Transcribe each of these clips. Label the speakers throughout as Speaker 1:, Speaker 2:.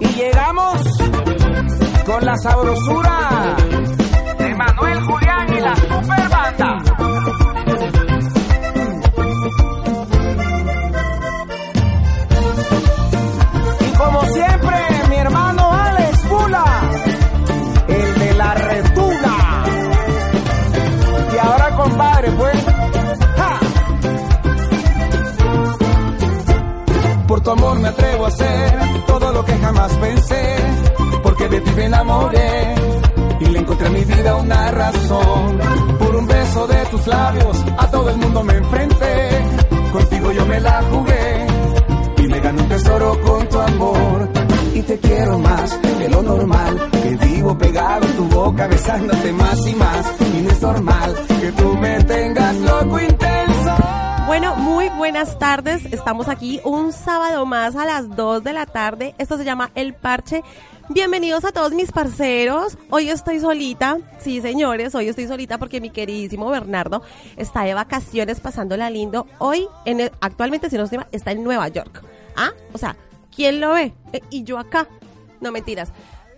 Speaker 1: y llegamos con la sabrosura de Manuel Julián y la super tu amor me atrevo a hacer todo lo que jamás pensé, porque de ti me enamoré y le encontré a mi vida una razón. Por un beso de tus labios a todo el mundo me enfrenté, contigo yo me la jugué y me gané un tesoro con tu amor. Y te quiero más de lo normal, que vivo pegado en tu boca besándote más y más. Y es normal que tú me tengas loco intenso.
Speaker 2: Bueno, muy buenas tardes. Estamos aquí un sábado más a las 2 de la tarde. Esto se llama El Parche. Bienvenidos a todos mis parceros. Hoy estoy solita. Sí, señores, hoy estoy solita porque mi queridísimo Bernardo está de vacaciones pasándola lindo. Hoy, en actualmente, si no se está en Nueva York. ¿Ah? O sea, ¿quién lo ve? Eh, y yo acá. No mentiras.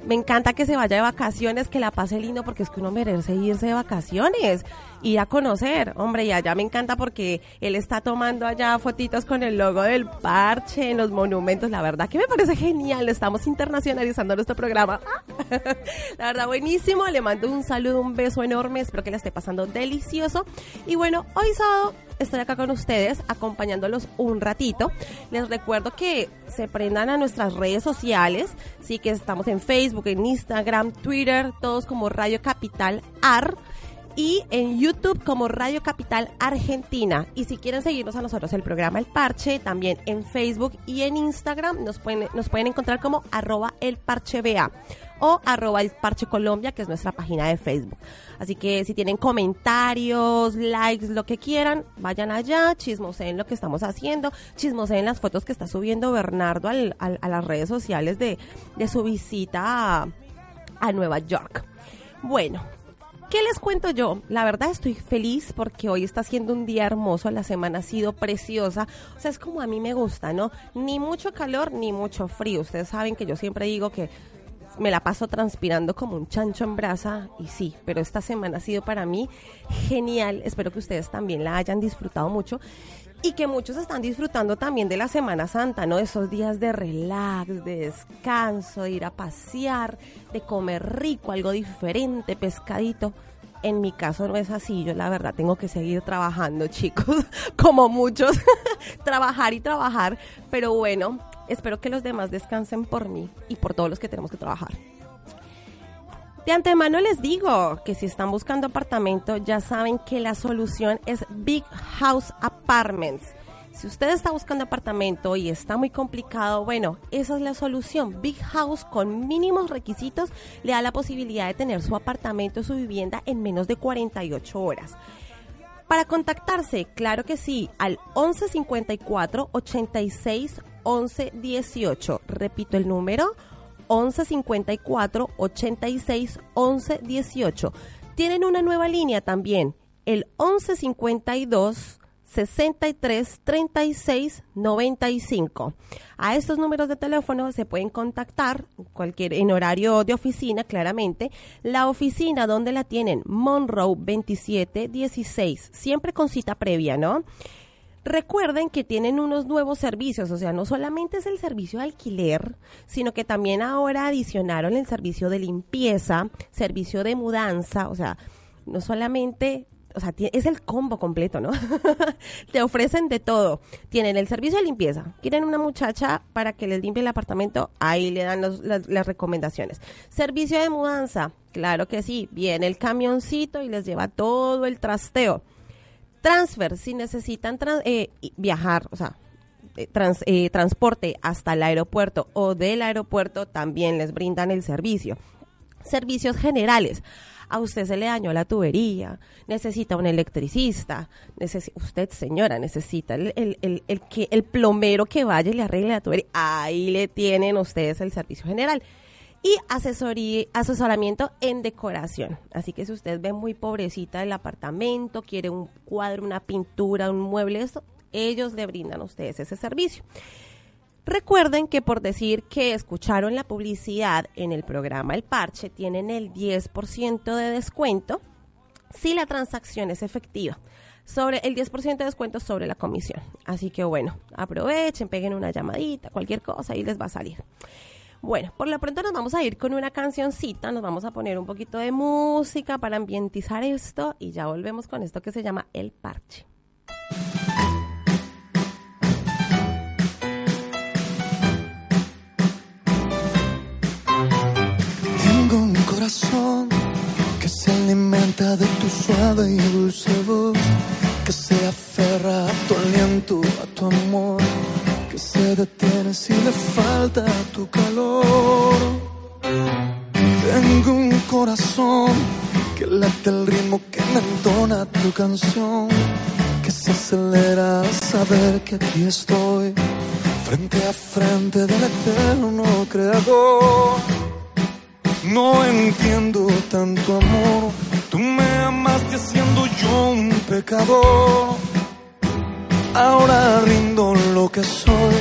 Speaker 2: Me encanta que se vaya de vacaciones, que la pase lindo, porque es que uno merece irse de vacaciones y a conocer. Hombre, y allá me encanta porque él está tomando allá fotitos con el logo del parche en los monumentos. La verdad que me parece genial. Estamos internacionalizando nuestro programa. La verdad, buenísimo. Le mando un saludo, un beso enorme. Espero que la esté pasando delicioso. Y bueno, hoy sábado estoy acá con ustedes acompañándolos un ratito. Les recuerdo que se prendan a nuestras redes sociales, sí que estamos en Facebook, en Instagram, Twitter, todos como Radio Capital AR y en YouTube como Radio Capital Argentina. Y si quieren seguirnos a nosotros el programa El Parche, también en Facebook y en Instagram nos pueden, nos pueden encontrar como arroba el parche BA o arroba el parche Colombia, que es nuestra página de Facebook. Así que si tienen comentarios, likes, lo que quieran, vayan allá, chismoseen lo que estamos haciendo, chismoseen las fotos que está subiendo Bernardo al, a las redes sociales de, de su visita a, a Nueva York. Bueno, ¿Qué les cuento yo? La verdad estoy feliz porque hoy está siendo un día hermoso, la semana ha sido preciosa. O sea, es como a mí me gusta, ¿no? Ni mucho calor ni mucho frío. Ustedes saben que yo siempre digo que me la paso transpirando como un chancho en brasa y sí, pero esta semana ha sido para mí genial. Espero que ustedes también la hayan disfrutado mucho y que muchos están disfrutando también de la Semana Santa, ¿no? Esos días de relax, de descanso, de ir a pasear, de comer rico, algo diferente, pescadito. En mi caso no es así, yo la verdad tengo que seguir trabajando, chicos, como muchos, trabajar y trabajar, pero bueno, espero que los demás descansen por mí y por todos los que tenemos que trabajar. De antemano les digo que si están buscando apartamento, ya saben que la solución es Big House Apartments. Si usted está buscando apartamento y está muy complicado, bueno, esa es la solución. Big House con mínimos requisitos le da la posibilidad de tener su apartamento, su vivienda en menos de 48 horas. Para contactarse, claro que sí, al 1154 86 11 18. Repito el número 1154 86 11 18. Tienen una nueva línea también, el 1152 63 36 95. A estos números de teléfono se pueden contactar cualquier en horario de oficina, claramente. La oficina donde la tienen, Monroe 2716, siempre con cita previa, ¿no? Recuerden que tienen unos nuevos servicios, o sea, no solamente es el servicio de alquiler, sino que también ahora adicionaron el servicio de limpieza, servicio de mudanza, o sea, no solamente o sea, es el combo completo, ¿no? Te ofrecen de todo. Tienen el servicio de limpieza. Quieren una muchacha para que les limpie el apartamento, ahí le dan las, las, recomendaciones. Servicio de mudanza, claro que sí. Viene el camioncito y les lleva todo el trasteo transfer, si necesitan eh, viajar, o sea, eh, trans- eh, transporte hasta el aeropuerto o del aeropuerto también les brindan el servicio. Servicios generales. A usted se le dañó la tubería, necesita un electricista, usted señora necesita el, el- el- el que, el plomero que vaya y le arregle la tubería. Ahí le tienen ustedes el servicio general y asesoramiento en decoración. Así que si usted ve muy pobrecita el apartamento, quiere un cuadro, una pintura, un mueble, eso, ellos le brindan a ustedes ese servicio. Recuerden que por decir que escucharon la publicidad en el programa El Parche, tienen el 10% de descuento si la transacción es efectiva. Sobre el 10% de descuento sobre la comisión. Así que bueno, aprovechen, peguen una llamadita, cualquier cosa y les va a salir. Bueno, por lo pronto nos vamos a ir con una cancioncita, nos vamos a poner un poquito de música para ambientizar esto y ya volvemos con esto que se llama El Parche.
Speaker 3: Tengo un corazón que se alimenta de tu suave y dulce voz, que se aferra a tu aliento, a tu amor, que se detiene si le falta tu calor. Tengo un corazón que late el ritmo que me entona tu canción, que se acelera al saber que aquí estoy, frente a frente del eterno creador. No entiendo tanto amor. Tú me amaste siendo yo un pecador. Ahora rindo lo que soy.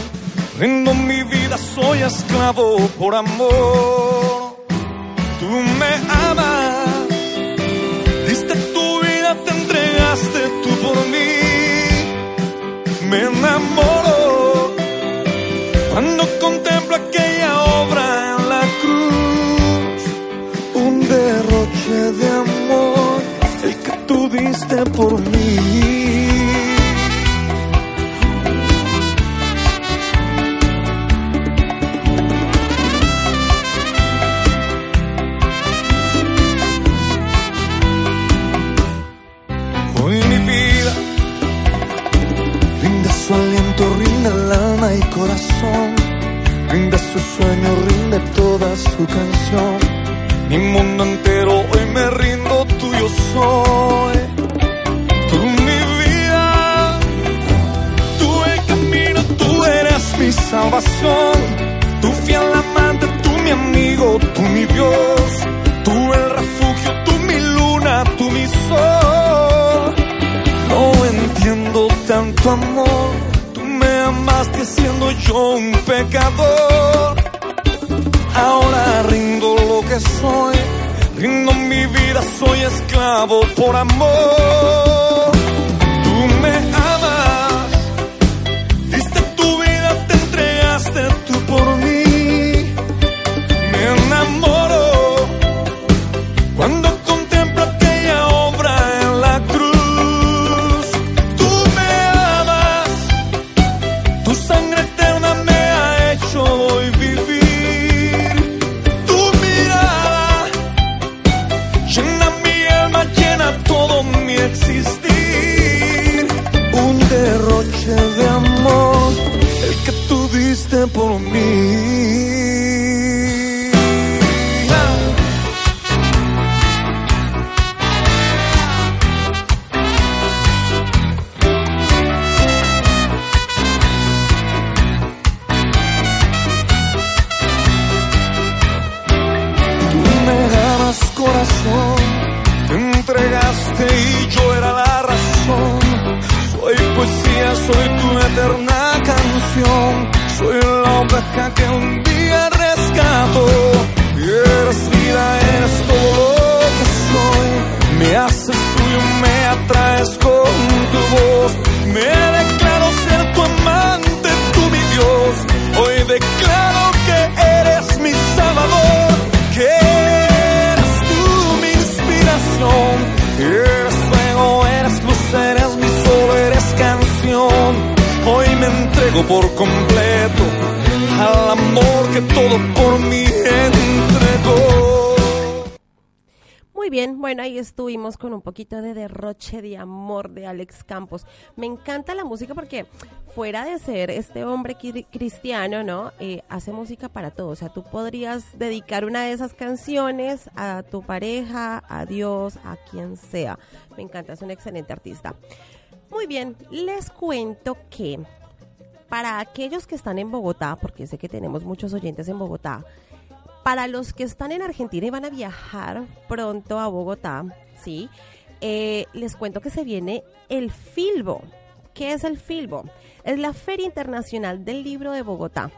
Speaker 3: Rindo mi vida, soy esclavo por amor. Tú me amas. Diste tu vida, te entregaste tú por mí. Me enamoro cuando contemplo aquella obra en la cruz, un derroche de amor, el que tú diste por mí. Corazón. Rinde su sueño, rinde toda su canción. Mi mundo entero hoy me rindo, tuyo soy. Tú mi vida, tú el camino, tú eres mi salvación. Tú fiel amante, tú mi amigo, tú mi Dios. Tú el refugio, tú mi luna, tú mi sol. No entiendo tanto amor. Me amaste siendo yo un pecador. Ahora rindo lo que soy. Rindo mi vida, soy esclavo por amor. El que tú diste por mí. Con
Speaker 2: un poquito de derroche de amor de Alex Campos. Me encanta la música porque fuera de ser este hombre cri- cristiano, ¿no? Eh, hace música para todo. O sea, tú podrías dedicar una de esas canciones a tu pareja, a Dios, a quien sea. Me encanta, es un excelente artista. Muy bien, les cuento que para aquellos que están en Bogotá, porque sé que tenemos muchos oyentes en Bogotá, para los que están en Argentina y van a viajar pronto a Bogotá, Eh, les cuento que se viene el Filbo. ¿Qué es el Filbo? Es la Feria Internacional del Libro de Bogotá.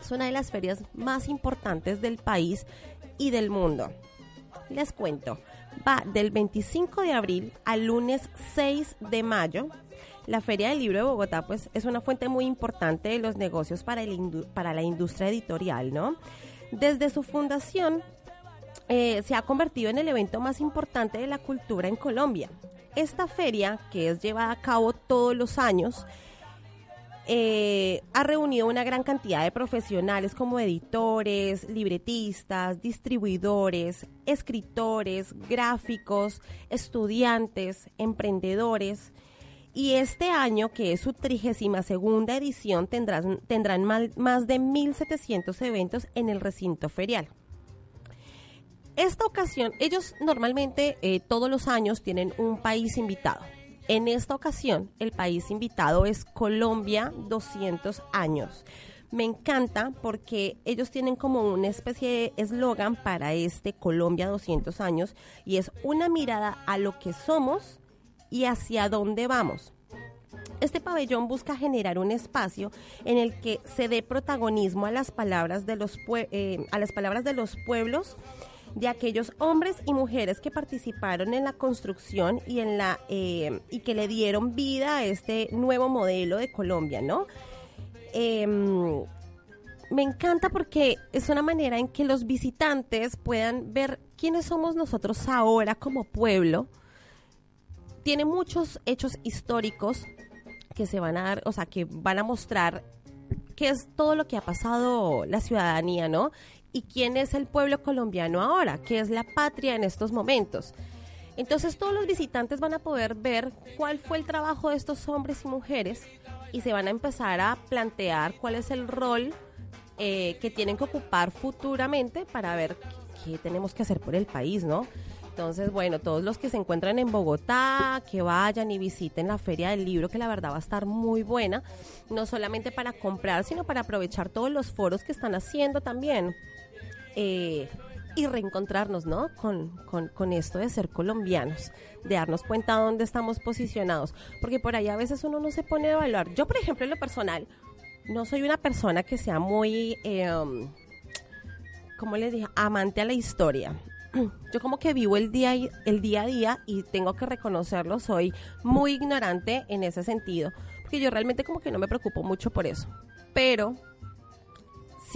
Speaker 2: Es una de las ferias más importantes del país y del mundo. Les cuento, va del 25 de abril al lunes 6 de mayo. La Feria del Libro de Bogotá, pues, es una fuente muy importante de los negocios para, para la industria editorial, ¿no? Desde su fundación, eh, se ha convertido en el evento más importante de la cultura en Colombia. Esta feria, que es llevada a cabo todos los años, eh, ha reunido una gran cantidad de profesionales como editores, libretistas, distribuidores, escritores, gráficos, estudiantes, emprendedores. Y este año, que es su trigésima segunda edición, tendrán, tendrán más de 1.700 eventos en el recinto ferial. Esta ocasión, ellos normalmente eh, todos los años tienen un país invitado. En esta ocasión, el país invitado es Colombia 200 años. Me encanta porque ellos tienen como una especie de eslogan para este Colombia 200 años y es una mirada a lo que somos y hacia dónde vamos. Este pabellón busca generar un espacio en el que se dé protagonismo a las palabras de los, pue- eh, a las palabras de los pueblos de aquellos hombres y mujeres que participaron en la construcción y en la eh, y que le dieron vida a este nuevo modelo de Colombia, ¿no? Em, me encanta porque es una manera en que los visitantes puedan ver quiénes somos nosotros ahora como pueblo. Tiene muchos hechos históricos que se van a dar, o sea, que van a mostrar qué es todo lo que ha pasado la ciudadanía, ¿no? Y quién es el pueblo colombiano ahora, qué es la patria en estos momentos. Entonces todos los visitantes van a poder ver cuál fue el trabajo de estos hombres y mujeres y se van a empezar a plantear cuál es el rol eh, que tienen que ocupar futuramente para ver qué, tenemos que hacer por el país, ¿no? Entonces, bueno, todos los que se encuentran en Bogotá, que vayan y visiten la Feria del Libro, que la verdad va a estar muy buena, no solamente para comprar, sino para aprovechar todos los foros que están haciendo también. Eh, y reencontrarnos, ¿no? Con, con, con esto de ser colombianos, de darnos cuenta dónde estamos posicionados, porque por ahí a veces uno no se pone a evaluar. Yo, por ejemplo, en lo personal, no soy una persona que sea muy, eh, ¿cómo les dije? Amante a la historia. Yo como que vivo el día, el día a día y tengo que reconocerlo, soy muy ignorante en ese sentido, porque yo realmente como que no me preocupo mucho por eso. Pero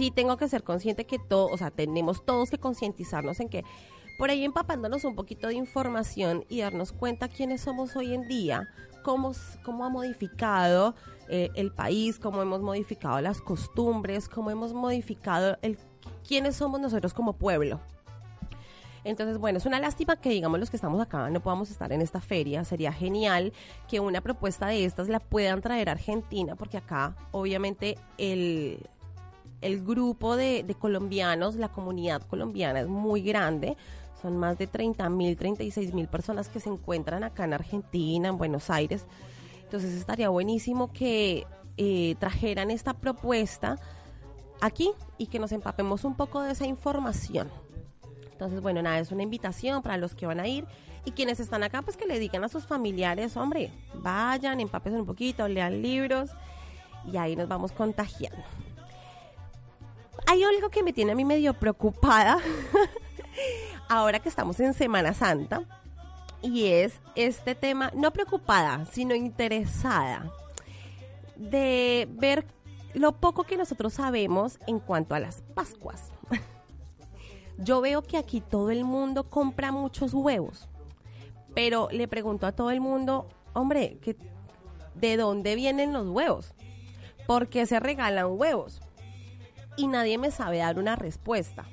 Speaker 2: sí tengo que ser consciente que todo, o sea, tenemos todos que concientizarnos en que por ahí empapándonos un poquito de información y darnos cuenta quiénes somos hoy en día, cómo, cómo ha modificado eh, el país, cómo hemos modificado las costumbres, cómo hemos modificado el quiénes somos nosotros como pueblo. Entonces, bueno, es una lástima que digamos los que estamos acá no podamos estar en esta feria. Sería genial que una propuesta de estas la puedan traer a Argentina, porque acá obviamente el, el grupo de, colombianos, la comunidad colombiana es muy grande. Son más de 30 mil, 36 mil personas que se encuentran acá en Argentina, en Buenos Aires. Entonces estaría buenísimo que eh, trajeran esta propuesta aquí y que nos empapemos un poco de esa información. Entonces, bueno, nada, es una invitación para los que van a ir y quienes están acá, pues que le digan a sus familiares, hombre, vayan, empápense un poquito, lean libros y ahí nos vamos contagiando. Hay algo que me tiene a mí medio preocupada ahora que estamos en Semana Santa y es este tema, no preocupada, sino interesada de ver lo poco que nosotros sabemos en cuanto a las Pascuas. Yo veo que aquí todo el mundo compra muchos huevos, pero le pregunto a todo el mundo, hombre, ¿de dónde vienen los huevos? ¿Por qué se regalan huevos? Y nadie me sabe dar una respuesta.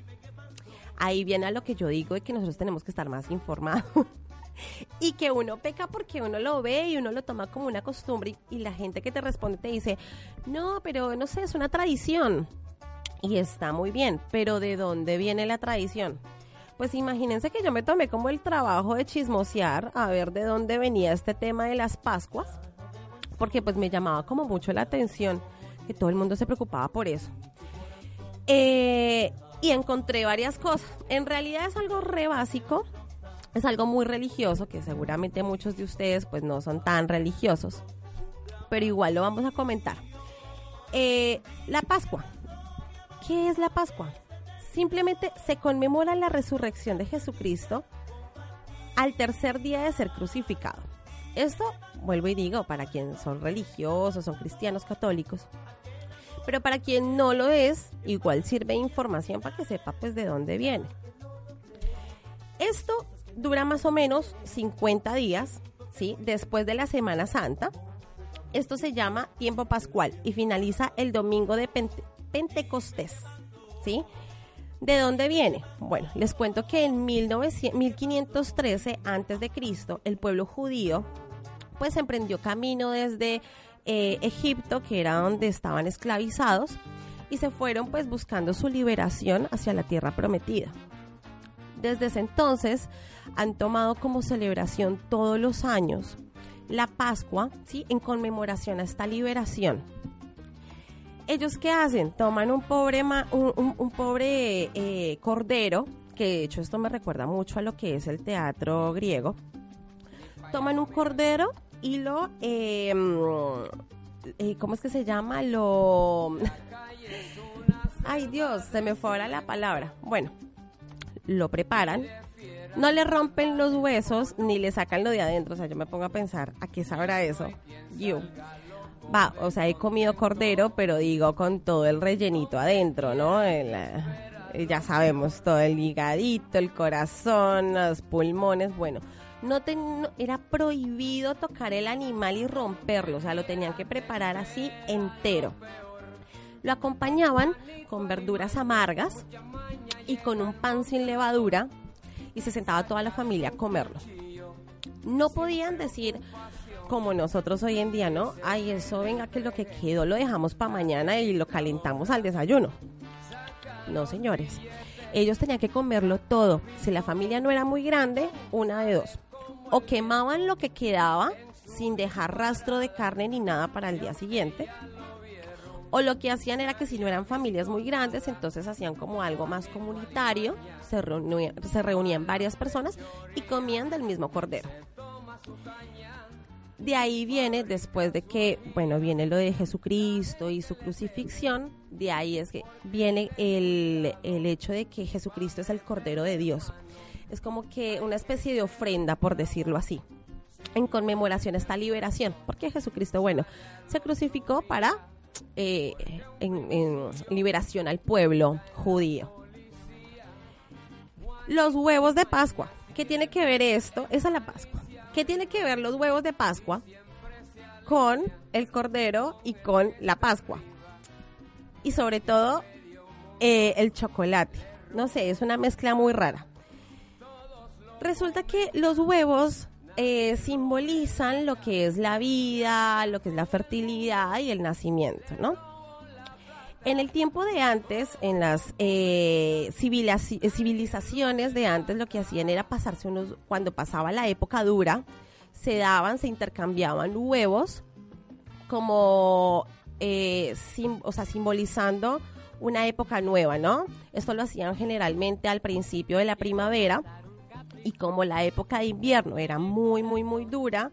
Speaker 2: Ahí viene a lo que yo digo de que nosotros tenemos que estar más informados. y que uno peca porque uno lo ve y uno lo toma como una costumbre y, la gente que te responde te dice, no, pero no sé, es una tradición. Y está muy bien, pero ¿de dónde viene la tradición? Pues imagínense que yo me tomé como el trabajo de chismosear a ver de dónde venía este tema de las Pascuas, porque pues me llamaba como mucho la atención que todo el mundo se preocupaba por eso. Eh, y encontré varias cosas. En realidad es algo re básico, es algo muy religioso, que seguramente muchos de ustedes pues no son tan religiosos, pero igual lo vamos a comentar. Eh, la Pascua. ¿Qué es la Pascua? Simplemente se conmemora la resurrección de Jesucristo al tercer día de ser crucificado. Esto, vuelvo y digo, para quienes son religiosos, son cristianos católicos, pero para quien no lo es, igual sirve información para que sepa pues de dónde viene. Esto dura más o menos 50 días, ¿sí? Después de la Semana Santa. Esto se llama tiempo pascual y finaliza el domingo de Pente- Pentecostés, ¿sí? ¿De dónde viene? Bueno, les cuento que en 1900 1513 antes de Cristo, el pueblo judío pues emprendió camino desde eh, Egipto, que era donde estaban esclavizados, y se fueron pues buscando su liberación hacia la tierra prometida. Desde ese entonces han tomado como celebración todos los años la Pascua, ¿sí? En conmemoración a esta liberación. ¿Ellos qué hacen? Toman un pobre, un pobre eh, cordero, que de hecho esto me recuerda mucho a lo que es el teatro griego. Toman un cordero y lo... mm, eh, ¿Cómo es que se llama? Lo... Ay Dios, se me fue ahora la palabra. Bueno, lo preparan, no le rompen los huesos ni le sacan lo de adentro. O sea, yo me pongo a pensar, ¿a qué sabrá eso? You. Va, o sea, he comido cordero, pero digo con todo el rellenito adentro, ¿no? El, eh, ya sabemos, todo el higadito, el corazón, los pulmones, bueno. No, ten- era prohibido tocar el animal y romperlo, o sea, lo tenían que preparar así entero. Lo acompañaban con verduras amargas y con un pan sin levadura y se sentaba toda la familia a comerlo. No podían decir como nosotros hoy en día, ¿no? Ay, eso venga que lo que quedó lo dejamos para mañana y lo calentamos al desayuno. No, señores. Ellos tenían que comerlo todo. Si la familia no era muy grande, una de dos. O quemaban lo que quedaba sin dejar rastro de carne ni nada para el día siguiente. O lo que hacían era que si no eran familias muy grandes, entonces hacían como algo más comunitario, se, reunían, se reunían varias personas y comían del mismo cordero. De ahí viene, después de que, bueno, viene lo de Jesucristo y su crucifixión, de ahí es que viene el, el hecho de que Jesucristo es el Cordero de Dios. Es como que una especie de ofrenda, por decirlo así, en conmemoración a esta liberación, porque Jesucristo, bueno, se crucificó para eh, liberación al pueblo judío. Los huevos de Pascua. ¿Qué tiene que ver esto? Esa es la Pascua. ¿Qué tiene que ver los huevos de Pascua con el cordero y con la Pascua? Y sobre todo eh, el chocolate. No sé, es una mezcla muy rara. Resulta que los huevos eh, simbolizan lo que es la vida, lo que es la fertilidad y el nacimiento, ¿no? En el tiempo de antes, en las eh, eh, civilizaciones de antes, lo que hacían era pasarse unos, cuando pasaba la época dura, se daban, se intercambiaban huevos como, eh, o sea, simbolizando una época nueva, ¿no? Esto lo hacían generalmente al principio de la primavera y como la época de invierno era muy, muy, muy dura,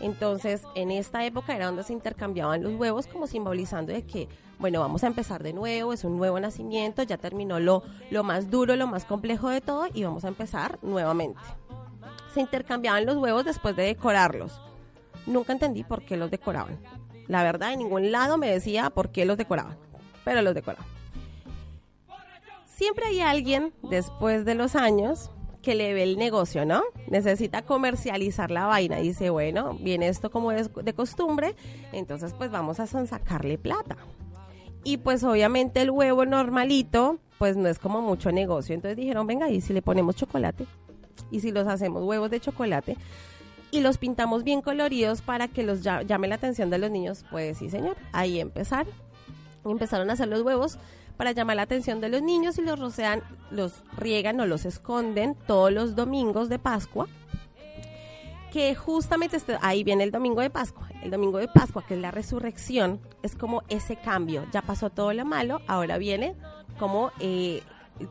Speaker 2: entonces en esta época era donde se intercambiaban los huevos como simbolizando de que, bueno, vamos a empezar de nuevo, es un nuevo nacimiento, ya terminó lo, lo más duro, lo más complejo de todo y vamos a empezar nuevamente. Se intercambiaban los huevos después de decorarlos. Nunca entendí por qué los decoraban. La verdad, en ningún lado me decía por qué los decoraban, pero los decoraban. Siempre hay alguien, después de los años, que le ve el negocio, ¿no? Necesita comercializar la vaina. Dice, bueno, viene esto como es de costumbre, entonces pues vamos a sacarle plata. Y pues obviamente el huevo normalito pues no es como mucho negocio. Entonces dijeron, venga, ¿y si le ponemos chocolate? ¿Y si los hacemos huevos de chocolate? Y los pintamos bien coloridos para que los lla- llame la atención de los niños. Pues sí, señor. Ahí empezaron. Empezaron a hacer los huevos para llamar la atención de los niños y los rocean, los riegan o los esconden todos los domingos de Pascua que justamente este- ahí viene el domingo de Pascua. El domingo de Pascua, que es la resurrección, es como ese cambio. Ya pasó todo lo malo, ahora viene como eh,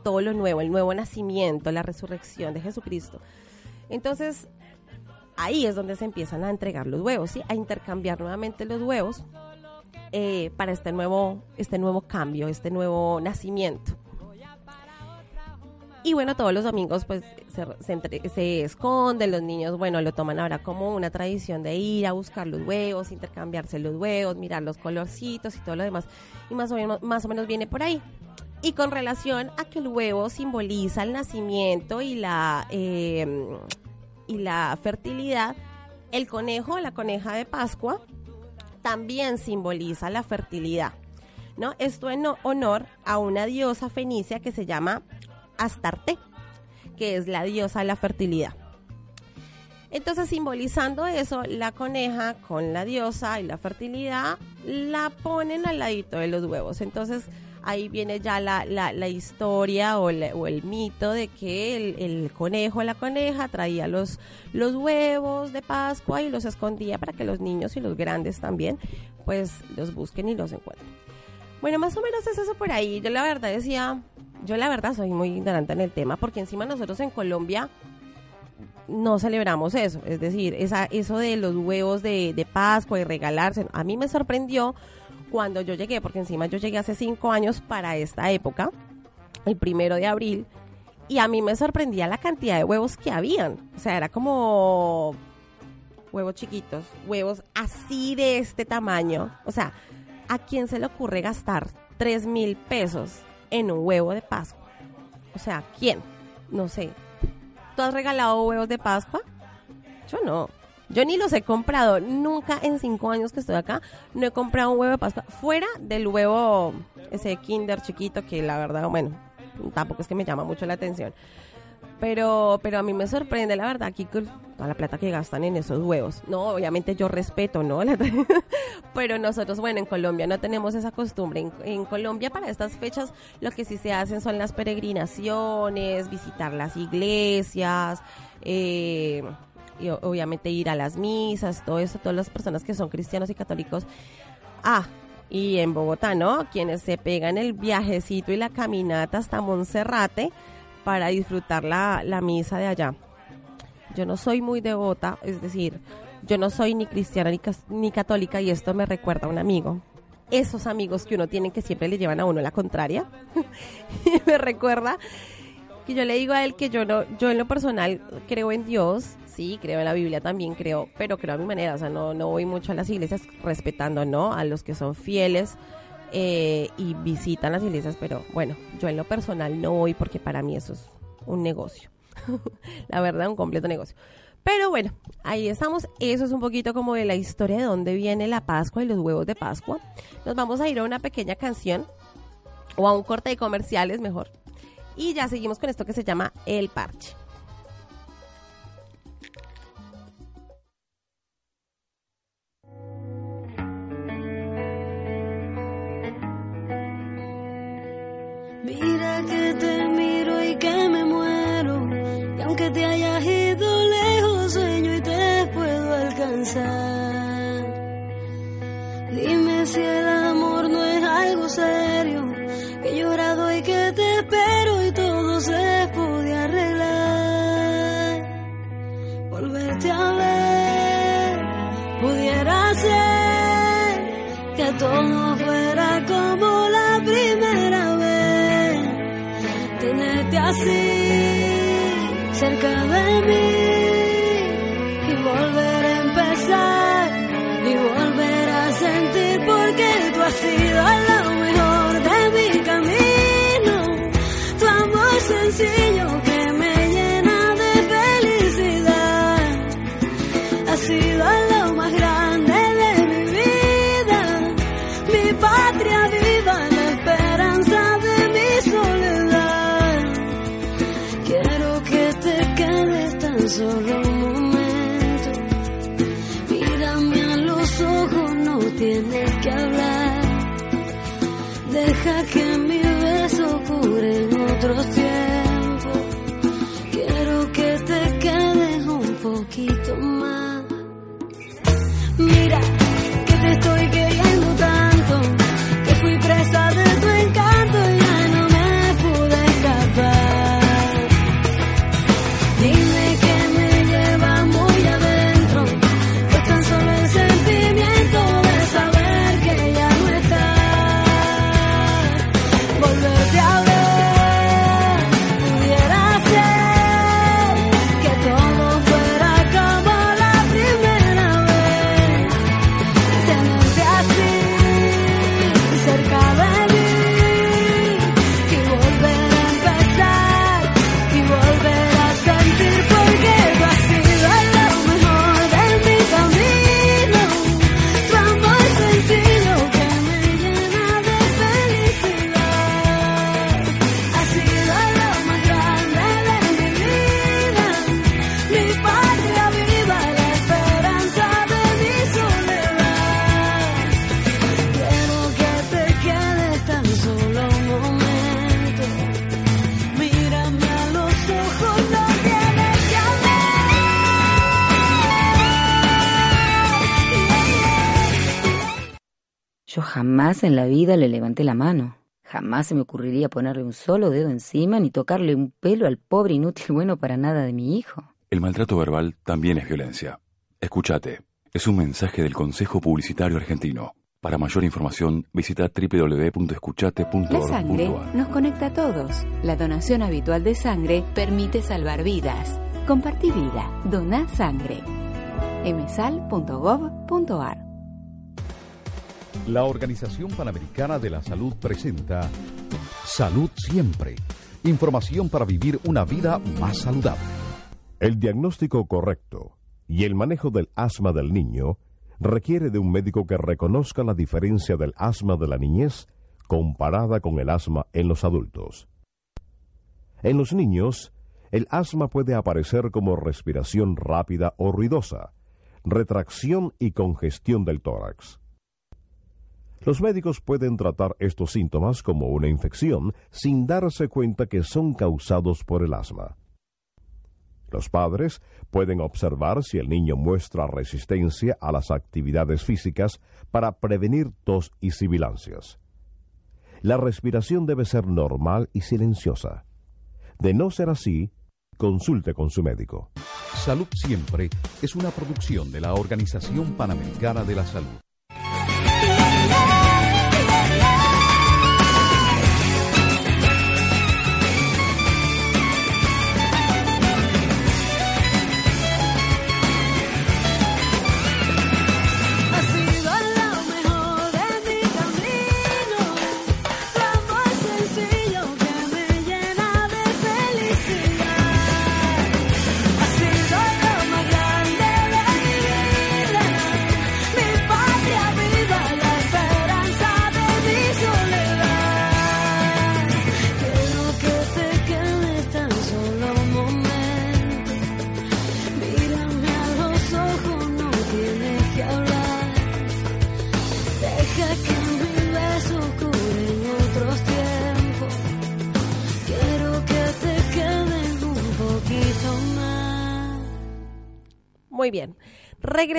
Speaker 2: todo lo nuevo, el nuevo nacimiento, la resurrección de Jesucristo. Entonces, ahí es donde se empiezan a entregar los huevos, ¿sí? A intercambiar nuevamente los huevos eh, para este nuevo, este nuevo cambio, este nuevo nacimiento. Y bueno, todos los domingos pues se, se, entre- se esconden, los niños, bueno, lo toman ahora como una tradición de ir a buscar los huevos, intercambiarse los huevos, mirar los colorcitos y todo lo demás. Y más o menos, más o menos viene por ahí. Y con relación a que el huevo simboliza el nacimiento y la, eh, y la fertilidad, el conejo, la coneja de Pascua, también simboliza la fertilidad. ¿no? Esto en ho- honor a una diosa fenicia que se llama Astarte, que es la diosa de la fertilidad. Entonces, simbolizando eso, la coneja con la diosa y la fertilidad la ponen al ladito de los huevos. Entonces, ahí viene ya la, la- la historia o, la- o el mito de que el, el conejo o la coneja traía los, los huevos de Pascua y los escondía para que los niños y los grandes también, pues los busquen y los encuentren. Bueno, más o menos es eso por ahí. Yo la verdad decía, yo la verdad soy muy ignorante en el tema, porque encima nosotros en Colombia no celebramos eso. Es decir, esa, eso de los huevos de, de Pascua y regalarse. A mí me sorprendió cuando yo llegué, porque encima yo llegué hace cinco años para esta época, el primero de abril, y a mí me sorprendía la cantidad de huevos que habían. O sea, era como huevos chiquitos, huevos así de este tamaño. O sea, ¿a quién se le ocurre gastar 3 mil pesos en un huevo de Pascua? O sea, ¿quién? No sé. ¿Tú has regalado huevos de Pascua? Yo no. Yo ni los he comprado. Nunca en cinco años que estoy acá no he comprado un huevo de Pascua. Fuera del huevo, ese Kinder chiquito que la verdad, bueno, tampoco es que me llama mucho la atención. Pero, pero a mí me sorprende, la verdad, aquí toda la plata que gastan en esos huevos. No, obviamente yo respeto, ¿no? Pero nosotros, bueno, en Colombia no tenemos esa costumbre. En, en Colombia para estas fechas lo que sí se hacen son las peregrinaciones, visitar las iglesias, eh, y obviamente ir a las misas, todo eso, todas las personas que son cristianos y católicos. Ah, y en Bogotá, ¿no? Quienes se pegan el viajecito y la caminata hasta Monserrate para disfrutar la, la misa de allá. Yo no soy muy devota, es decir, yo no soy ni cristiana ni, ni católica y esto me recuerda a un amigo. Esos amigos que uno tiene que siempre le llevan a uno la contraria. me recuerda que yo le digo a él que yo no, yo en lo personal creo en Dios, sí, creo en la Biblia también creo, pero creo a mi manera, o sea, no, no voy mucho a las iglesias respetando, ¿no? A los que son fieles eh, y visitan las iglesias, pero bueno, yo en lo personal no voy porque para mí eso es un negocio. la verdad, un completo negocio. Pero bueno, ahí estamos. Eso es un poquito como de la historia de dónde viene la Pascua y los huevos de Pascua. Nos vamos a ir a una pequeña canción o a un corte de comerciales mejor. Y ya seguimos con esto que se llama El Parche.
Speaker 4: Mira que te miro y que me muero. Y aunque te hayas ido lejos, sueño y te puedo alcanzar. Dime si el amor no es algo serio. Que he llorado y que te espero se podía arreglar. Volverte a ver pudiera ser que todo fuera como la primera vez. Tenerte así cerca de mí y volver a empezar y volver a sentir porque tú has sido lo
Speaker 5: jamás en la vida le levanté la mano. Jamás se me ocurriría ponerle un solo dedo encima ni tocarle un pelo al pobre inútil bueno para nada de mi hijo.
Speaker 6: El maltrato verbal también es violencia. Escúchate. Es un mensaje del Consejo Publicitario Argentino. Para mayor información, visita www.escuchate.org.ar.
Speaker 5: La sangre nos conecta a todos. La donación habitual de sangre permite salvar vidas. Compartí vida. Dona sangre. emsal.gov.ar
Speaker 7: La Organización Panamericana de la Salud presenta Salud Siempre. Información para vivir una vida más saludable.
Speaker 8: El diagnóstico correcto y el manejo del asma del niño requiere de un médico que reconozca la diferencia del asma de la niñez comparada con el asma en los adultos. En los niños, el asma puede aparecer como respiración rápida o ruidosa, retracción y congestión del tórax. Los médicos pueden tratar estos síntomas como una infección sin darse cuenta que son causados por el asma. Los padres pueden observar si el niño muestra resistencia a las actividades físicas para prevenir tos y sibilancias. La respiración debe ser normal y silenciosa. De no ser así, consulte con su médico.
Speaker 7: Salud Siempre es una producción de la Organización Panamericana de la Salud.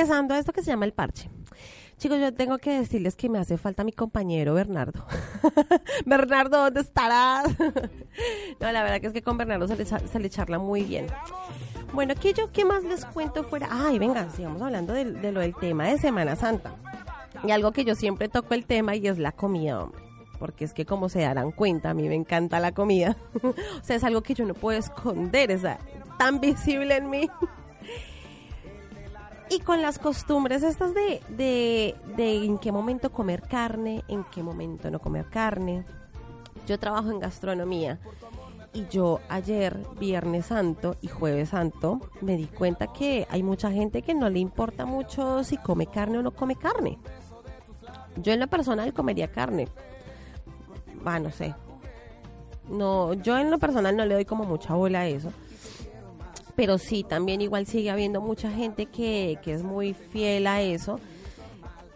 Speaker 2: Regresando a esto que se llama el parche. Chicos, yo tengo que decirles que me hace falta mi compañero Bernardo. Bernardo, ¿dónde estarás? no, la verdad que es que con Bernardo se le, se le charla muy bien. Bueno, ¿qué yo qué más les cuento fuera? Ay, venga, sigamos hablando de, de lo del tema de Semana Santa. Y algo que yo siempre toco el tema y es la comida, hombre. Porque es que como se darán cuenta, a mí me encanta la comida. o sea, es algo que yo no puedo esconder, es tan visible en mí. Y con las costumbres estas de, de, de en qué momento comer carne, en qué momento no comer carne. Yo trabajo en gastronomía y yo ayer, Viernes Santo y Jueves Santo, me di cuenta que hay mucha gente que no le importa mucho si come carne o no come carne. Yo en lo personal comería carne. Va, no sé. No, yo en lo personal no le doy como mucha bola a eso pero sí, también igual sigue habiendo mucha gente que, que es muy fiel a eso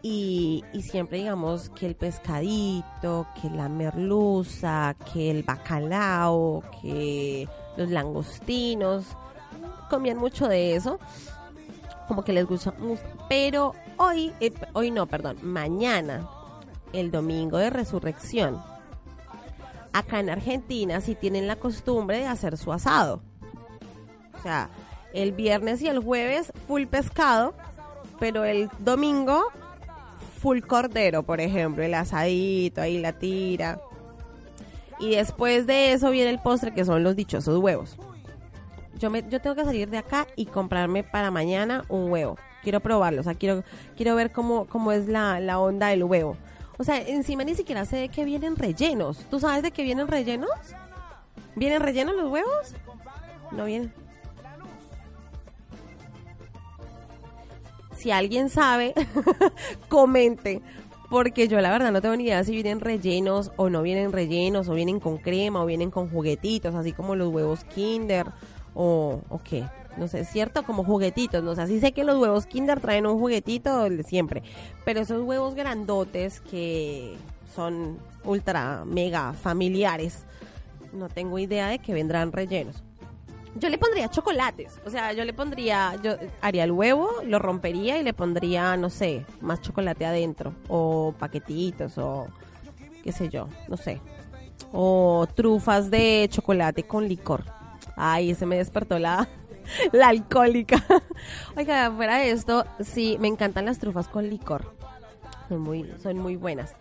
Speaker 2: y, y siempre digamos que el pescadito, que la merluza, que el bacalao, que los langostinos, comían mucho de eso, como que les gusta, pero hoy, eh, hoy no, perdón, mañana, el domingo de resurrección, acá en Argentina sí tienen la costumbre de hacer su asado. O sea, el viernes y el jueves full pescado, pero el domingo full cordero, por ejemplo, el asadito, ahí la tira. Y después de eso viene el postre que son los dichosos huevos. Yo, me, yo tengo que salir de acá y comprarme para mañana un huevo. Quiero probarlo, o sea, quiero, quiero ver cómo, cómo es la, la onda del huevo. O sea, encima ni siquiera sé de qué vienen rellenos. ¿Tú sabes de qué vienen rellenos? ¿Vienen rellenos los huevos? No vienen. Si alguien sabe, comente. Porque yo la verdad no tengo ni idea si vienen rellenos o no vienen rellenos, o vienen con crema, o vienen con juguetitos, así como los huevos Kinder, o, o qué. No sé, cierto, como juguetitos. No sé, así sé que los huevos Kinder traen un juguetito siempre. Pero esos huevos grandotes que son ultra mega familiares, no tengo idea de que vendrán rellenos. Yo le pondría chocolates, o sea, yo le pondría, yo haría el huevo, lo rompería y le pondría, no sé, más chocolate adentro, o paquetitos, o qué sé yo, no sé, o trufas de chocolate con licor. Ay, ese me despertó la, la alcohólica. Oiga, fuera de esto, sí, me encantan las trufas con licor. Son muy, son muy buenas.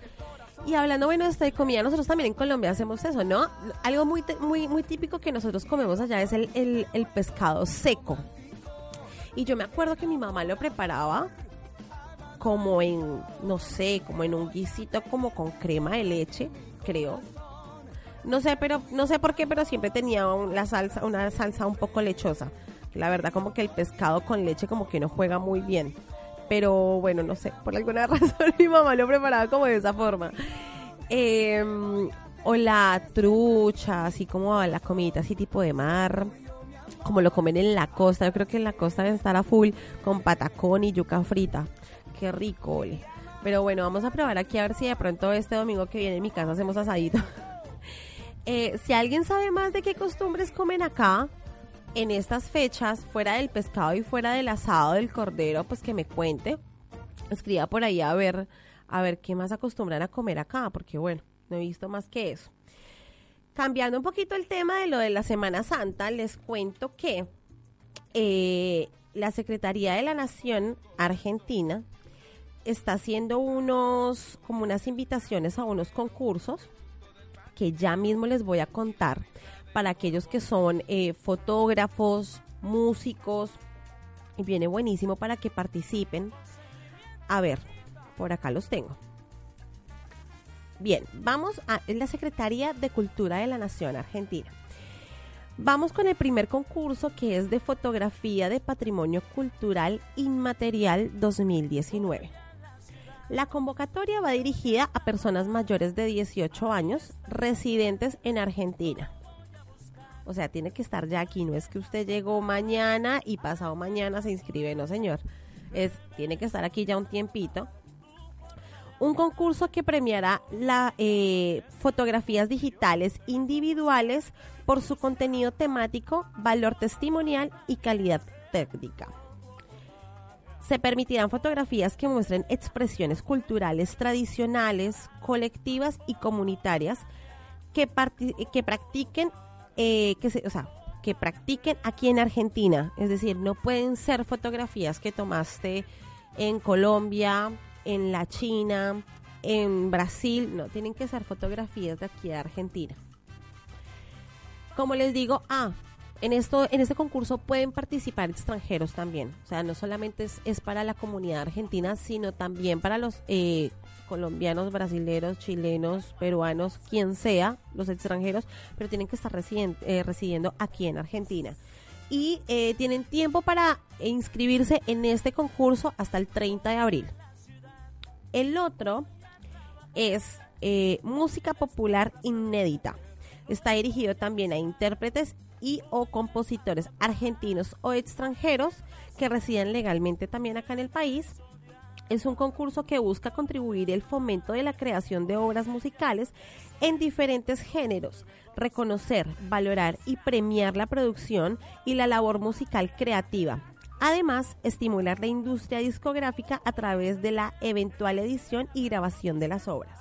Speaker 2: Y hablando, bueno, de comida, nosotros también en Colombia hacemos eso, ¿no? Algo muy, muy, muy típico que nosotros comemos allá es el, el, pescado seco. Y yo me acuerdo que mi mamá lo preparaba como en, no sé, como en un guisito como con crema de leche, creo. No sé, pero no sé por qué, pero siempre tenía la salsa, una salsa un poco lechosa. La verdad, como que el pescado con leche como que no juega muy bien. Pero bueno, no sé, por alguna razón mi mamá lo preparaba como de esa forma. Em, o la trucha, así como la comida así tipo de mar, como lo comen en la costa. Yo creo que en la costa deben estar a full con patacón y yuca frita. Qué rico, ole. Pero bueno, vamos a probar aquí a ver si de pronto este domingo que viene en mi casa hacemos asadito. Eh, si alguien sabe más de qué costumbres comen acá, en estas fechas, fuera del pescado y fuera del asado del cordero, pues que me cuente. Escriba por ahí a ver, a ver qué más acostumbran a comer acá, porque bueno, no he visto más que eso. Cambiando un poquito el tema de lo de la Semana Santa, les cuento que eh, la Secretaría de la Nación Argentina está haciendo unos, como unas invitaciones a unos concursos que ya mismo les voy a contar para aquellos que son eh, fotógrafos, músicos, y viene buenísimo para que participen. A ver, por acá los tengo. Bien, vamos a la Secretaría de Cultura de la Nación Argentina. Vamos con el primer concurso que es de fotografía de patrimonio cultural inmaterial 2019. La convocatoria va dirigida a personas mayores de 18 años residentes en Argentina. O sea, tiene que estar ya aquí. No es que usted llegó mañana y pasado mañana se inscribe, no señor. Es, tiene que estar aquí ya un tiempito. Un concurso que premiará las eh, fotografías digitales individuales por su contenido temático, valor testimonial y calidad técnica. Se permitirán fotografías que muestren expresiones culturales tradicionales, colectivas y comunitarias que, que practiquen eh, que o sea, que practiquen aquí en Argentina. Es decir, no pueden ser fotografías que tomaste en Colombia, en la China, en Brasil. No, tienen que ser fotografías de aquí de Argentina. Como les digo, ah, en esto, en este concurso pueden participar extranjeros también. O sea, no solamente es, para la comunidad argentina, sino también para los eh, colombianos, brasileños, chilenos, peruanos, quien sea, los extranjeros, pero tienen que estar eh, residiendo aquí en Argentina. Y eh, tienen tiempo para inscribirse en este concurso hasta el 30 de abril. El otro es eh, música popular inédita. Está dirigido también a intérpretes y o compositores argentinos o extranjeros que residen legalmente también acá en el país es un concurso que busca contribuir el fomento de la creación de obras musicales en diferentes géneros, reconocer, valorar y premiar la producción y la labor musical creativa. Además, estimular la industria discográfica a través de la eventual edición y grabación de las obras.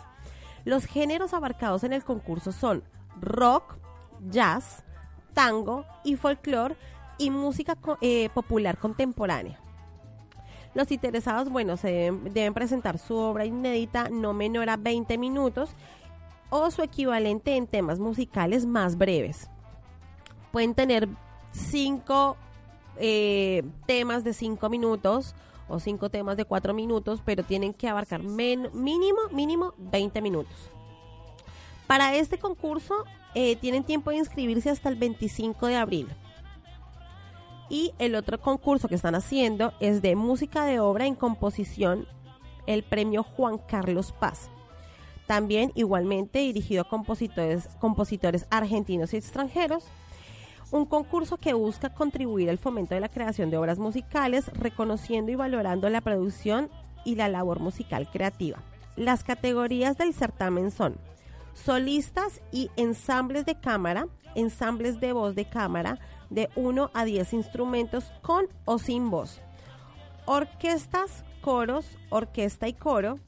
Speaker 2: Los géneros abarcados en el concurso son rock, jazz, tango y folclore y música eh, popular contemporánea. Los interesados, bueno, se deben, presentar su obra inédita no menor a 20 minutos o su equivalente en temas musicales más breves. Pueden tener cinco eh, temas de 5 minutos o cinco temas de 4 minutos, pero tienen que abarcar mínimo, mínimo 20 minutos. Para este concurso eh, tienen tiempo de inscribirse hasta el 25 de abril. Y el otro concurso que están haciendo es de música de obra en composición, el premio Juan Carlos Paz. También igualmente dirigido a compositores, compositores argentinos y extranjeros. Un concurso que busca contribuir al fomento de la creación de obras musicales, reconociendo y valorando la producción y la labor musical creativa. Las categorías del certamen son solistas y ensambles de cámara, ensambles de voz de cámara, de 1 a 10 instrumentos con o sin voz. Orquestas, coros, orquesta y coro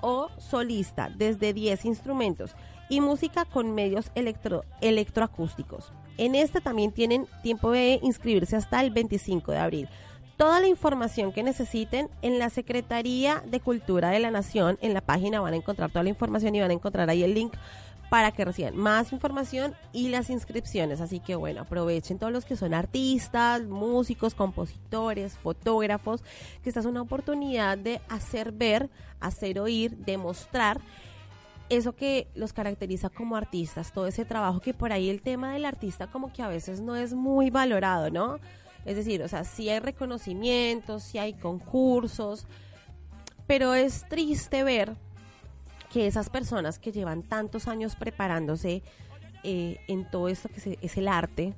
Speaker 2: o solista desde 10 instrumentos y música con medios electro, electroacústicos. En este también tienen tiempo de inscribirse hasta el 25 de abril. Toda la información que necesiten en la Secretaría de Cultura de la Nación, en la página van a encontrar toda la información y van a encontrar ahí el link para que reciban más información y las inscripciones. Así que bueno, aprovechen todos los que son artistas, músicos, compositores, fotógrafos, que esta es una oportunidad de hacer ver, hacer oír, demostrar eso que los caracteriza como artistas, todo ese trabajo que por ahí el tema del artista como que a veces no es muy valorado, ¿no? Es decir, o sea, sí hay reconocimientos, sí hay concursos, pero es triste ver que esas personas que llevan tantos años preparándose eh, en todo esto que es el arte,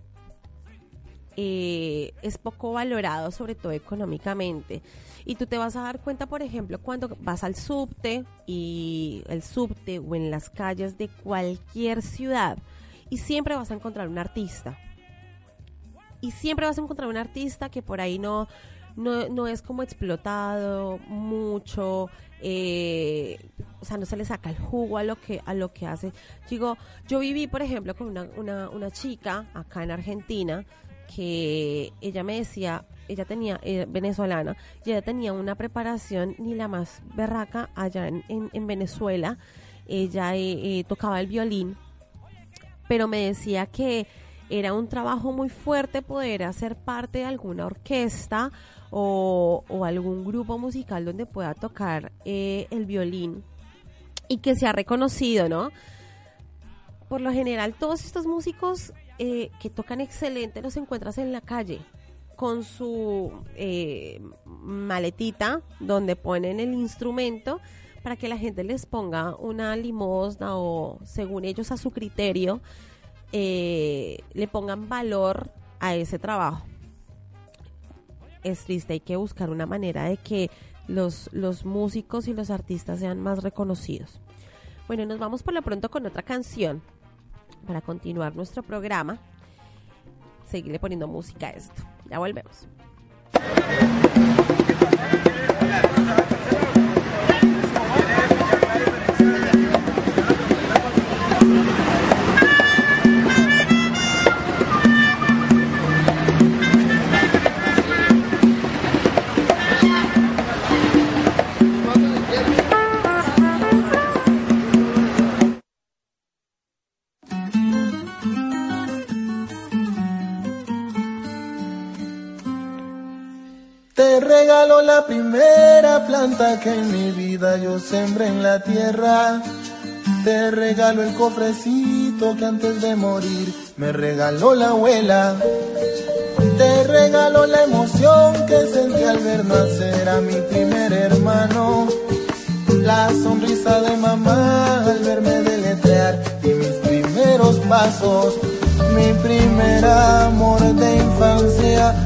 Speaker 2: eh, es poco valorado, sobre todo económicamente. Y tú te vas a dar cuenta, por ejemplo, cuando vas al subte y el subte o en las calles de cualquier ciudad y siempre vas a encontrar un artista. Y siempre vas a encontrar un artista que por ahí no, no, es como explotado mucho, eh, o sea, no se le saca el jugo a lo que, a lo que hace. Digo, yo viví, por ejemplo, con una, una, una chica acá en Argentina que ella me decía, ella tenía, eh, venezolana, y ella tenía una preparación ni la más berraca allá en, en, Venezuela. Ella eh, eh, tocaba el violín, pero me decía que era un trabajo muy fuerte poder hacer parte de alguna orquesta o, algún grupo musical donde pueda tocar el violín y que sea reconocido, ¿no? Por lo general, todos estos músicos que tocan excelente los encuentras en la calle con su eh, maletita donde ponen el instrumento para que la gente les ponga una limosna o según ellos a su criterio eh, le pongan valor a ese trabajo. Es triste, hay que buscar una manera de que los, los músicos y los artistas sean más reconocidos. Bueno, nos vamos por lo pronto con otra canción para continuar nuestro programa. Seguirle poniendo música a esto. Ya volvemos.
Speaker 9: Regalo la primera planta que en mi vida yo sembré en la tierra. Te regalo el cofrecito que antes de morir me regaló la abuela. Te regalo la emoción que sentí al ver nacer a mi primer hermano. La sonrisa de mamá al verme deletrear y mis primeros pasos. Mi primer amor de infancia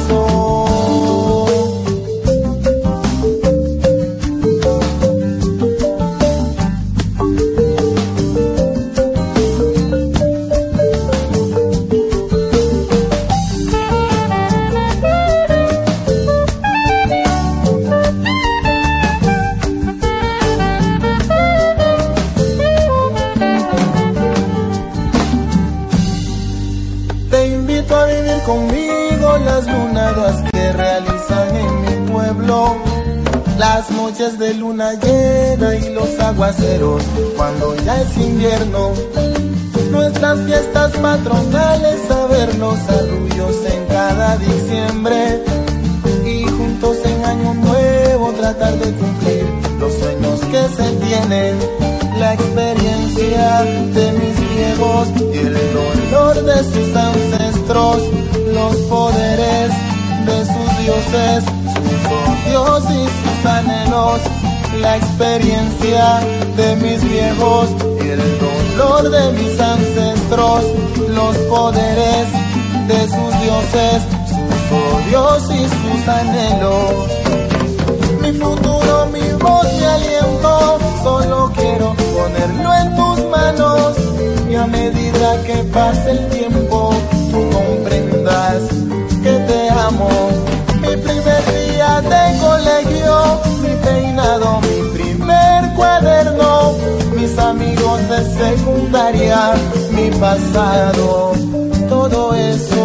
Speaker 9: De luna llena y los aguaceros cuando ya es invierno. nuestras fiestas patronales, a ver los arrullos en cada diciembre y juntos en año nuevo tratar de cumplir los sueños que se tienen, la experiencia de mis viejos y el dolor de sus ancestros, los poderes de sus dioses, sus odios y sus anhelos la experiencia de mis viejos y el dolor de mis ancestros, los poderes de sus dioses, sus odios y sus anhelos. Mi futuro, mi voz y aliento, solo quiero ponerlo en tus manos y a medida que pase el tiempo, tú comprendas que te amo. Secundaria, mi pasado, todo eso.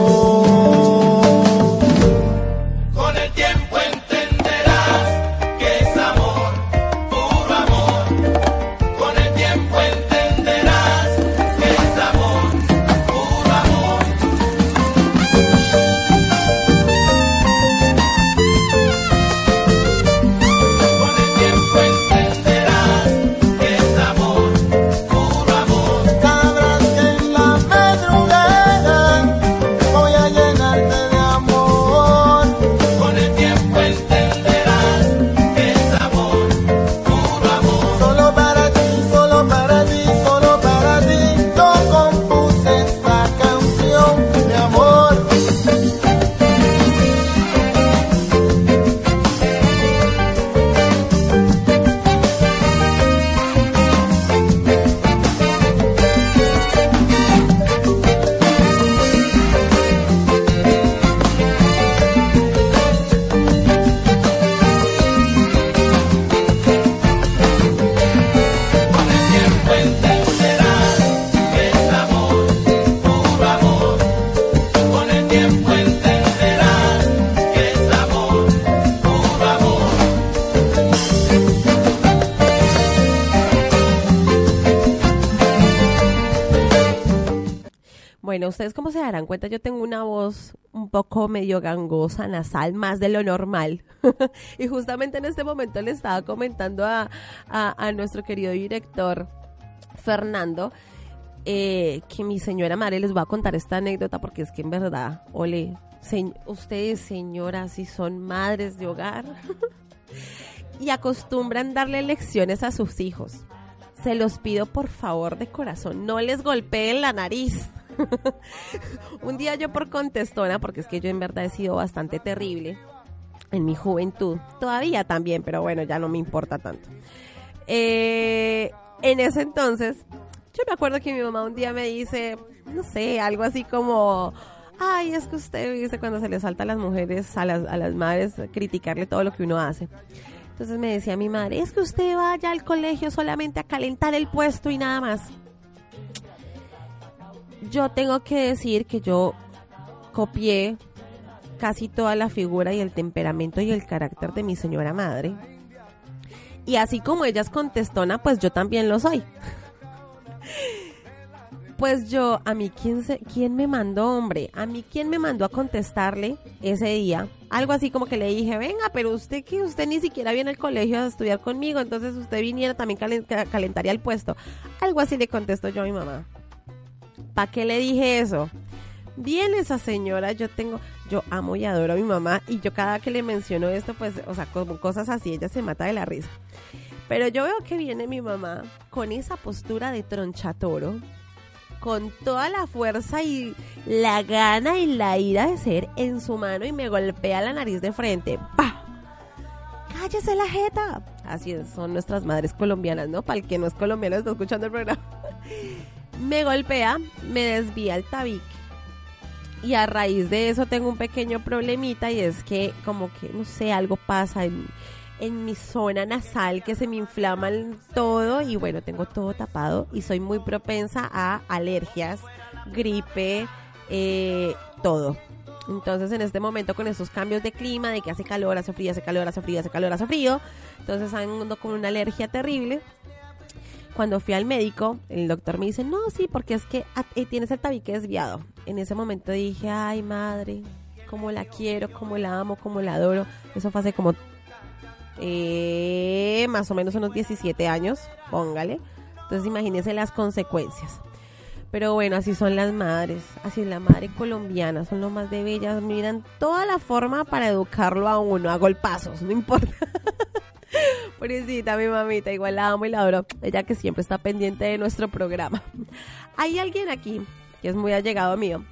Speaker 2: Ustedes como se darán cuenta, yo tengo una voz un poco medio gangosa, nasal, más de lo normal. y justamente en este momento le estaba comentando a, nuestro querido director Fernando eh, que mi señora madre les va a contar esta anécdota porque es que en verdad, ole, ustedes señoras si son madres de hogar y acostumbran darle lecciones a sus hijos. Se los pido por favor de corazón, no les golpeen la nariz. un día yo por contestona, porque es que yo en verdad he sido bastante terrible en mi juventud, todavía también, pero bueno, ya no me importa tanto. Eh, en ese entonces, yo me acuerdo que mi mamá un día me dice, no sé, algo así como, ay, es que usted dice cuando se le salta a las mujeres, a las, a las madres, criticarle todo lo que uno hace. Entonces me decía mi madre, es que usted vaya al colegio solamente a calentar el puesto y nada más yo tengo que decir que yo copié casi toda la figura y el temperamento y el carácter de mi señora madre. Y así como ella es contestona, pues yo también lo soy. pues yo, a mí, ¿quién, se, ¿quién me mandó, hombre? A mí, ¿quién me mandó a contestarle ese día? Algo así como que le dije, venga, pero usted que usted ni siquiera viene al colegio a estudiar conmigo, entonces usted viniera también calentaría el puesto. Algo así le contesto yo a mi mamá. ¿Para qué le dije eso? Bien esa señora, yo tengo, yo amo y adoro a mi mamá y yo cada que le menciono esto, pues, o sea, como cosas así, ella se mata de la risa. Pero yo veo que viene mi mamá con esa postura de tronchatoro, con toda la fuerza y la gana y la ira de ser en su mano y me golpea la nariz de frente. ¡Pah! ¡Cállese la jeta! Así son nuestras madres colombianas, ¿no? Para el que no es colombiano está escuchando el programa me golpea, me desvía el tabique. Y a raíz de eso tengo un pequeño problemita y es que como que, no sé, algo pasa en, mi zona nasal que se me inflama todo y bueno, tengo todo tapado y soy muy propensa a alergias, gripe, eh, todo. Entonces en este momento con estos cambios de clima, de que hace calor, hace frío, hace calor, hace frío, hace calor, hace frío, entonces ando con una alergia terrible cuando fui al médico, el doctor me dice, no, sí, porque es que eh, tienes el tabique desviado. En ese momento dije, ay, madre, cómo la quiero, cómo la amo, cómo la adoro. Eso fue hace como eh, más o menos unos 17 años, póngale. Entonces imagínense las consecuencias. Pero bueno, así son las madres, así es la madre colombiana, son lo más de bellas, miran toda la forma para educarlo a uno, a golpazos, no importa. Pobrecita mi mamita, igual la amo y la adoro, ella que siempre está pendiente de nuestro programa. Hay alguien aquí, que es muy allegado mío,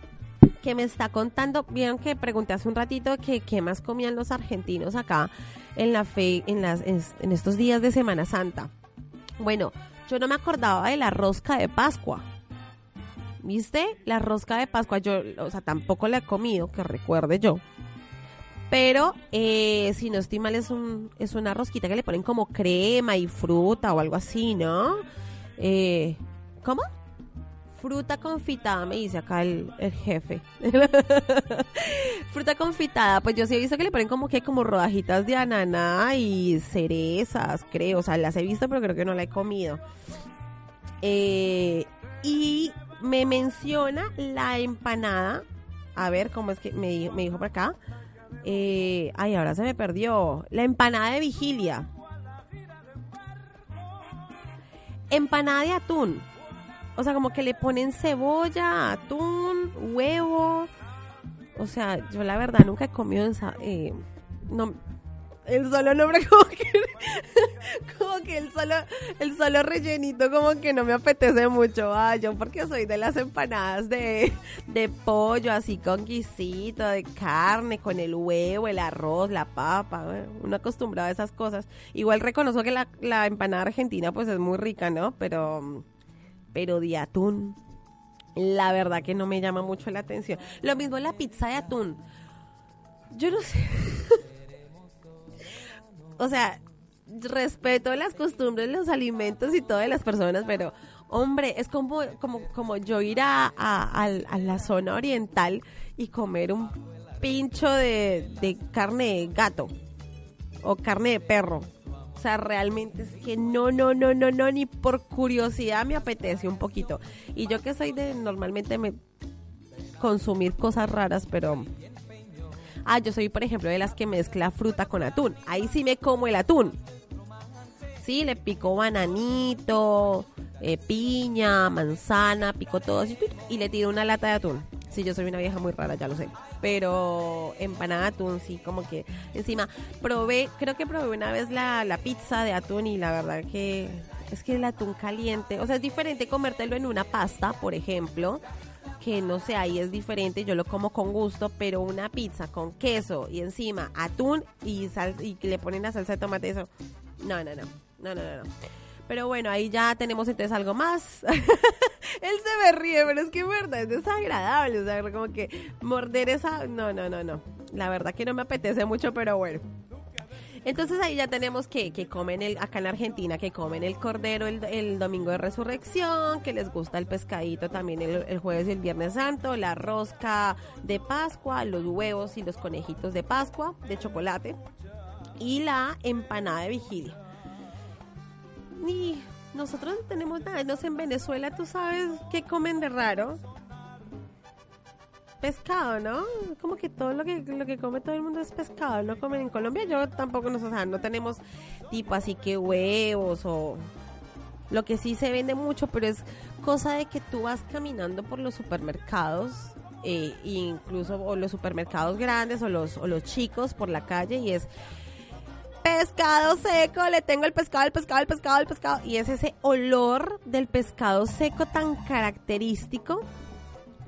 Speaker 2: que me está contando, vieron que pregunté hace un ratito que qué más comían los argentinos acá en la fe, en las, en estos días de Semana Santa. Bueno, yo no me acordaba de la rosca de Pascua. ¿Viste? La rosca de Pascua, yo, o sea, tampoco la he comido, que recuerde yo. Pero, eh, si no estoy mal, es, un, es una rosquita que le ponen como crema y fruta o algo así, ¿no? Eh, ¿Cómo? Fruta confitada, me dice acá el, el jefe. Fruta confitada, pues yo sí he visto que le ponen como que como rodajitas de ananá y cerezas, creo. O sea, las he visto, pero creo que no la he comido. Eh, y me menciona la empanada. A ver, ¿cómo es que me, me dijo por acá? Eh, ay, ahora se me perdió. La empanada de vigilia. Empanada de atún. O sea, como que le ponen cebolla, atún, huevo. O sea, yo la verdad nunca he comido. Eh, no, el solo nombre como que como que el solo el solo rellenito como que no me apetece mucho. Ah yo porque soy de las empanadas de, de pollo así con guisito de carne con el huevo el arroz la papa uno acostumbrado a esas cosas. Igual reconozco que la, la empanada argentina pues es muy rica no pero pero de atún la verdad que no me llama mucho la atención. Lo mismo la pizza de atún. Yo no sé o sea, respeto las costumbres, los alimentos y todas las personas, pero hombre, es como, como, como yo ir a, a, la zona oriental y comer un pincho de, de carne de gato o carne de perro. O sea, realmente es que no, no, no, no, no, ni por curiosidad me apetece un poquito. Y yo que soy de normalmente me consumir cosas raras, pero Ah, yo soy, por ejemplo, de las que mezcla fruta con atún. Ahí sí me como el atún. Sí, le pico bananito, eh, piña, manzana, pico todo así y le tiro una lata de atún. Sí, yo soy una vieja muy rara, ya lo sé. Pero empanada de atún, sí, como que encima probé, creo que probé una vez la, la pizza de atún y la verdad que es que el atún caliente, o sea, es diferente comértelo en una pasta, por ejemplo, que no sé, ahí es diferente, yo lo como con gusto, pero una pizza con queso y encima atún y sal y le ponen la salsa de tomate, eso. No, no, no. No, no, no. Pero bueno, ahí ya tenemos entonces algo más. Él se me ríe, pero es que verdad, es desagradable. O sea, como que morder esa. No, no, no, no. La verdad que no me apetece mucho, pero bueno. Entonces ahí ya tenemos que, que comen el, acá en Argentina, que comen el cordero el, domingo de resurrección, que les gusta el pescadito también el, jueves y el viernes santo, la rosca de Pascua, los huevos y los conejitos de Pascua de chocolate y la empanada de vigilia. Y nosotros no tenemos nada, no sé, en Venezuela tú sabes qué comen de raro pescado, ¿no? Como que todo lo que lo que come todo el mundo es pescado, no comen en Colombia. Yo tampoco nos, o sea, no tenemos tipo así que huevos o lo que sí se vende mucho, pero es cosa de que tú vas caminando por los supermercados, eh, incluso o los supermercados grandes o los o los chicos por la calle y es pescado seco, le tengo el pescado, el pescado, el pescado, el pescado. Y es ese olor del pescado seco tan característico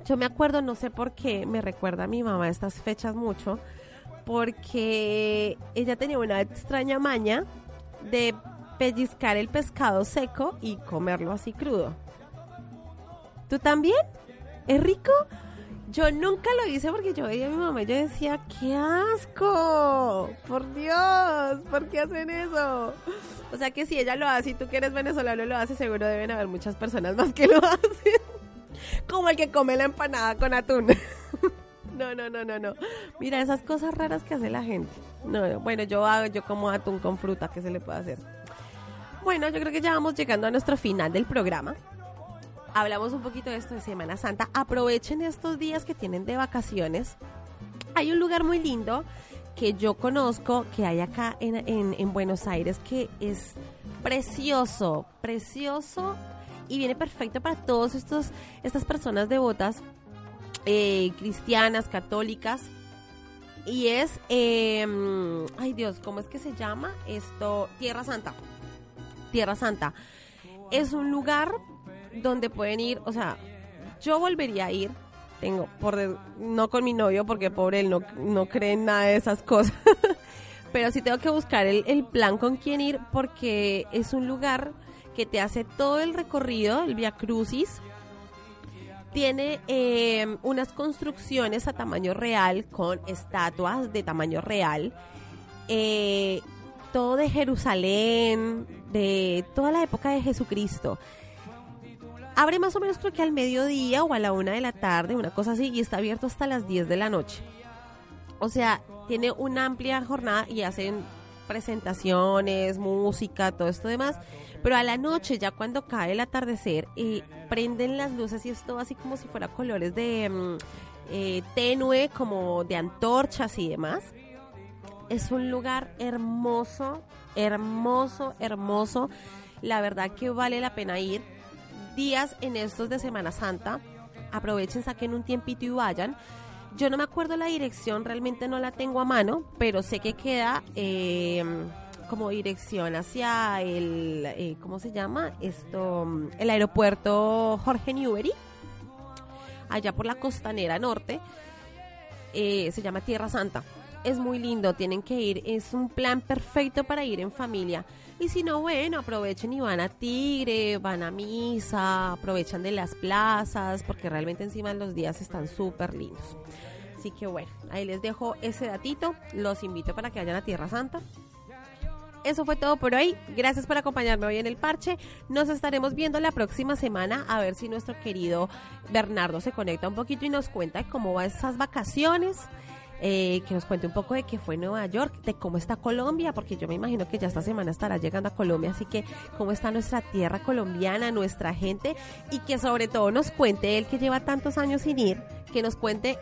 Speaker 2: yo me acuerdo, no sé por qué, me recuerda a mi mamá estas fechas mucho, porque ella tenía una extraña maña de pellizcar el pescado seco y comerlo así crudo. ¿Tú también? ¿Es rico? Yo nunca lo hice porque yo veía a mi mamá y yo decía, ¡qué asco! ¡Por Dios! ¿Por qué hacen eso? O sea que si ella lo hace y tú que eres venezolano lo hace, seguro deben haber muchas personas más que lo hacen. Como el que come la empanada con atún. No, no, no, no, no. Mira esas cosas raras que hace la gente. No, bueno, yo hago, yo como atún con fruta, ¿qué se le puede hacer? Bueno, yo creo que ya vamos llegando a nuestro final del programa. Hablamos un poquito de esto de Semana Santa. Aprovechen estos días que tienen de vacaciones. Hay un lugar muy lindo que yo conozco, que hay acá en- en Buenos Aires, que es precioso, precioso y viene perfecto para estos estas personas devotas eh, cristianas, católicas. Y es, eh, ay Dios, ¿cómo es que se llama? Esto, Tierra Santa. Tierra Santa. Es un lugar donde pueden ir, o sea, yo volvería a ir. Tengo, por no con mi novio, porque pobre él no, no cree en nada de esas cosas. Pero sí tengo que buscar el, el plan con quién ir, porque es un lugar que te hace todo el recorrido, el Via Crucis. Tiene eh, unas construcciones a tamaño real, con estatuas de tamaño real. Eh, todo de Jerusalén, de toda la época de Jesucristo. Abre más o menos creo que al mediodía o a la una de la tarde, una cosa así, y está abierto hasta las 10 de la noche. O sea, tiene una amplia jornada y hacen presentaciones, música, todo esto demás. Pero a la noche, ya cuando cae el atardecer, eh, prenden las luces y es todo así como si fuera colores de mm, eh, tenue, como de antorchas y demás. Es un lugar hermoso, hermoso, hermoso. La verdad que vale la pena ir. Días en estos de Semana Santa. Aprovechen, saquen un tiempito y vayan. Yo no me acuerdo la dirección, realmente no la tengo a mano, pero sé que queda eh, como dirección hacia el, eh, ¿cómo se llama? Esto, mm, el aeropuerto Jorge Newbery, allá por la costanera norte. Eh, se llama Tierra Santa. Es muy lindo, tienen que ir, es un plan perfecto para ir en familia. Y si no, bueno, aprovechen y van a Tigre, van a misa, aprovechan de las plazas, porque realmente encima los días están súper lindos. Así que bueno, ahí les dejo ese datito, los invito para que vayan a Tierra Santa. Eso fue todo por hoy. Gracias por acompañarme hoy en el parche. Nos estaremos viendo la próxima semana a ver si nuestro querido Bernardo se conecta un poquito y nos cuenta cómo van esas vacaciones. Eh, que nos cuente un poco de qué fue Nueva York, de cómo está Colombia, porque yo me imagino que ya esta semana estará llegando a Colombia, así que cómo está nuestra tierra colombiana, nuestra gente, y que sobre todo nos cuente él que lleva tantos años sin ir, que nos cuente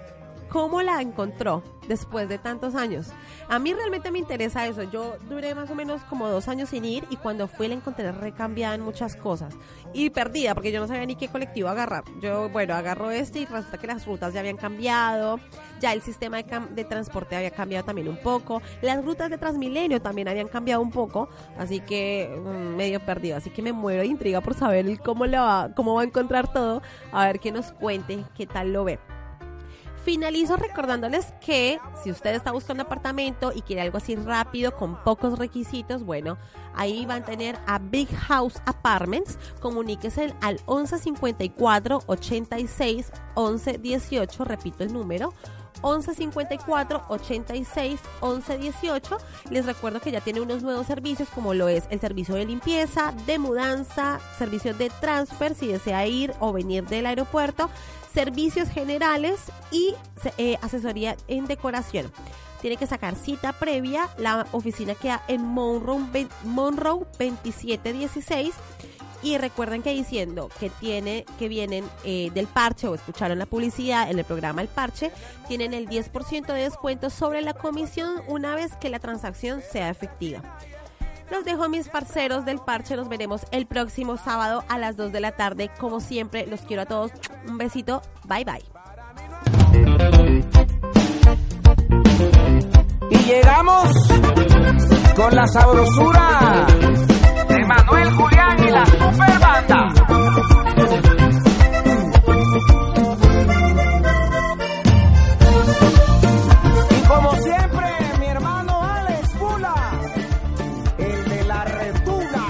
Speaker 2: cómo la encontró después de tantos años. A mí realmente me interesa eso. Yo duré más o menos como dos años sin ir y cuando fui la encontré recambiada en muchas cosas. Y perdida porque yo no sabía ni qué colectivo agarrar. Yo, bueno, agarro este y resulta que las rutas ya habían cambiado. Ya el sistema de, de transporte había cambiado también un poco. Las rutas de Transmilenio también habían cambiado un poco. Así que mm, medio perdido. Así que me muero de intriga por saber cómo, le va, cómo va a encontrar todo. A ver que nos cuente qué tal lo ve. Finalizo recordándoles que si usted está buscando apartamento y quiere algo así rápido, con pocos requisitos, bueno, ahí van a tener a Big House Apartments. Comuníquese al 1154 86 11 18, repito el número. 1154 86 11 18. Les recuerdo que ya tiene unos nuevos servicios como lo es el servicio de limpieza, de mudanza, servicios de transfer si desea ir o venir del aeropuerto, servicios generales y eh, asesoría en decoración. Tiene que sacar cita previa. La oficina queda en Monroe, Monroe 2716. Y recuerden que diciendo que tiene, que vienen eh, del parche o escucharon la publicidad en el programa El Parche, tienen el 10% de descuento sobre la comisión una vez que la transacción sea efectiva. Los dejo mis parceros del parche. Nos veremos el próximo sábado a las 2 de la tarde. Como siempre, los quiero a todos. Un besito. Bye bye.
Speaker 10: Y llegamos con la sabrosura de Manuel Julián y la super banda.